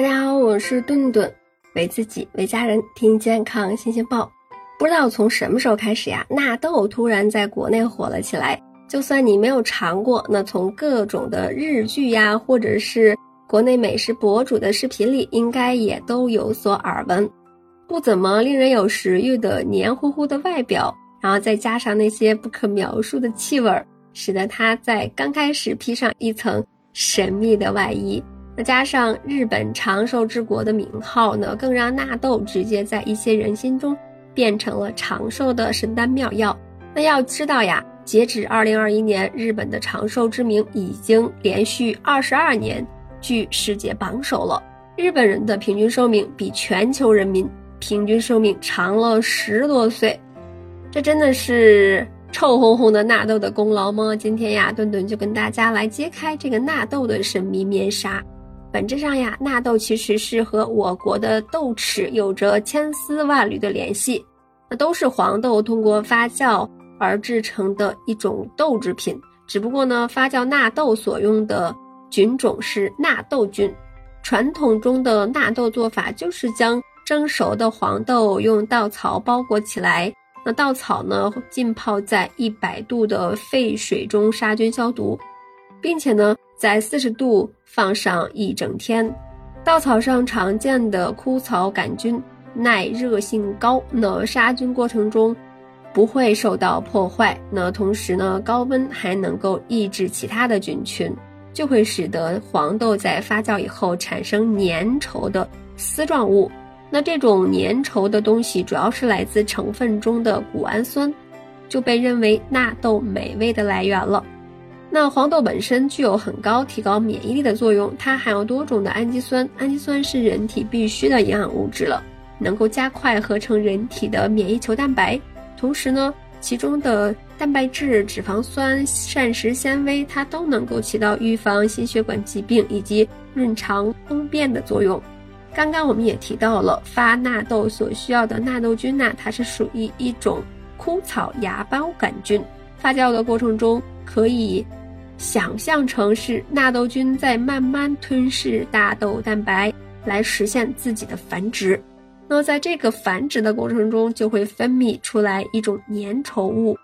大家好，我是顿顿，为自己为家人听健康新鲜报。不知道从什么时候开始呀，纳豆突然在国内火了起来。就算你没有尝过，那从各种的日剧呀，或者是国内美食博主的视频里，应该也都有所耳闻。不怎么令人有食欲的黏糊糊的外表，然后再加上那些不可描述的气味，使得它在刚开始披上一层神秘的外衣。那加上日本长寿之国的名号呢，更让纳豆直接在一些人心中变成了长寿的神丹妙药。那要知道呀，截止二零二一年，日本的长寿之名已经连续二十二年居世界榜首了。日本人的平均寿命比全球人民平均寿命长了十多岁，这真的是臭烘烘的纳豆的功劳吗？今天呀，顿顿就跟大家来揭开这个纳豆的神秘面纱。本质上呀，纳豆其实是和我国的豆豉有着千丝万缕的联系，那都是黄豆通过发酵而制成的一种豆制品。只不过呢，发酵纳豆所用的菌种是纳豆菌。传统中的纳豆做法就是将蒸熟的黄豆用稻草包裹起来，那稻草呢浸泡在一百度的沸水中杀菌消毒，并且呢。在四十度放上一整天，稻草上常见的枯草杆菌耐热性高，那杀菌过程中不会受到破坏。那同时呢，高温还能够抑制其他的菌群，就会使得黄豆在发酵以后产生粘稠的丝状物。那这种粘稠的东西主要是来自成分中的谷氨酸，就被认为纳豆美味的来源了。那黄豆本身具有很高提高免疫力的作用，它含有多种的氨基酸，氨基酸是人体必需的营养物质了，能够加快合成人体的免疫球蛋白。同时呢，其中的蛋白质、脂肪酸、膳食纤维，它都能够起到预防心血管疾病以及润肠通便的作用。刚刚我们也提到了发纳豆所需要的纳豆菌呐，它是属于一种枯草芽孢杆菌，发酵的过程中可以。想象成是纳豆菌在慢慢吞噬大豆蛋白，来实现自己的繁殖。那在这个繁殖的过程中，就会分泌出来一种粘稠物，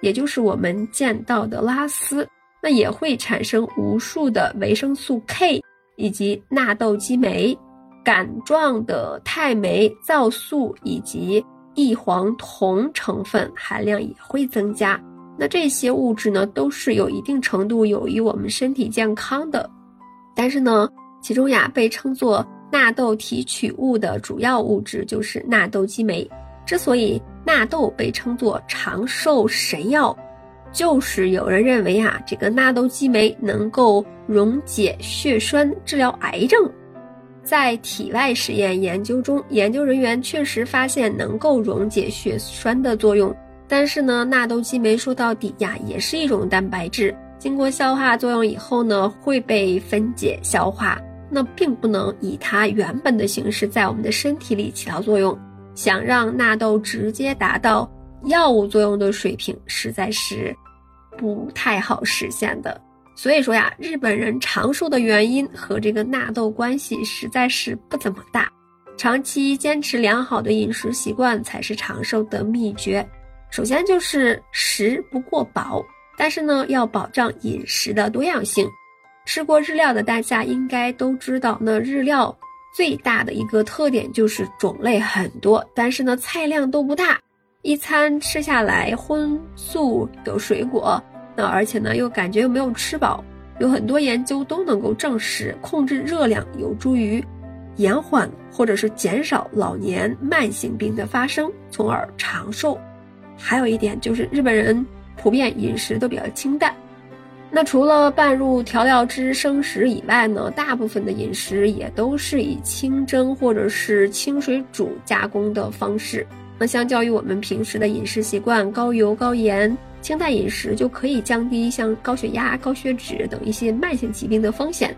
也就是我们见到的拉丝。那也会产生无数的维生素 K 以及纳豆激酶、杆状的肽酶、皂素以及异黄酮成分含量也会增加。那这些物质呢，都是有一定程度有益我们身体健康的，但是呢，其中呀被称作纳豆提取物的主要物质就是纳豆激酶。之所以纳豆被称作长寿神药，就是有人认为啊，这个纳豆激酶能够溶解血栓，治疗癌症。在体外实验研究中，研究人员确实发现能够溶解血栓的作用。但是呢，纳豆激酶说到底呀，也是一种蛋白质，经过消化作用以后呢，会被分解消化，那并不能以它原本的形式在我们的身体里起到作用。想让纳豆直接达到药物作用的水平，实在是不太好实现的。所以说呀，日本人长寿的原因和这个纳豆关系实在是不怎么大。长期坚持良好的饮食习惯才是长寿的秘诀。首先就是食不过饱，但是呢，要保障饮食的多样性。吃过日料的大家应该都知道，那日料最大的一个特点就是种类很多，但是呢，菜量都不大。一餐吃下来荤素有水果，那而且呢，又感觉又没有吃饱。有很多研究都能够证实，控制热量有助于延缓或者是减少老年慢性病的发生，从而长寿。还有一点就是日本人普遍饮食都比较清淡，那除了拌入调料汁生食以外呢，大部分的饮食也都是以清蒸或者是清水煮加工的方式。那相较于我们平时的饮食习惯，高油高盐，清淡饮食就可以降低像高血压、高血脂等一些慢性疾病的风险。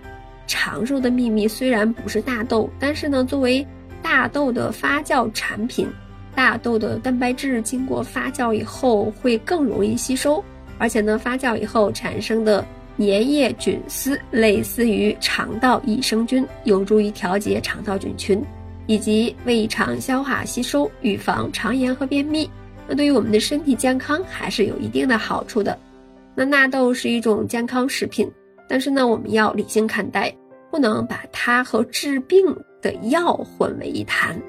长寿的秘密虽然不是大豆，但是呢，作为大豆的发酵产品。大豆的蛋白质经过发酵以后会更容易吸收，而且呢，发酵以后产生的粘液菌丝，类似于肠道益生菌，有助于调节肠道菌群，以及胃肠消化吸收，预防肠炎和便秘。那对于我们的身体健康还是有一定的好处的。那纳豆是一种健康食品，但是呢，我们要理性看待，不能把它和治病的药混为一谈。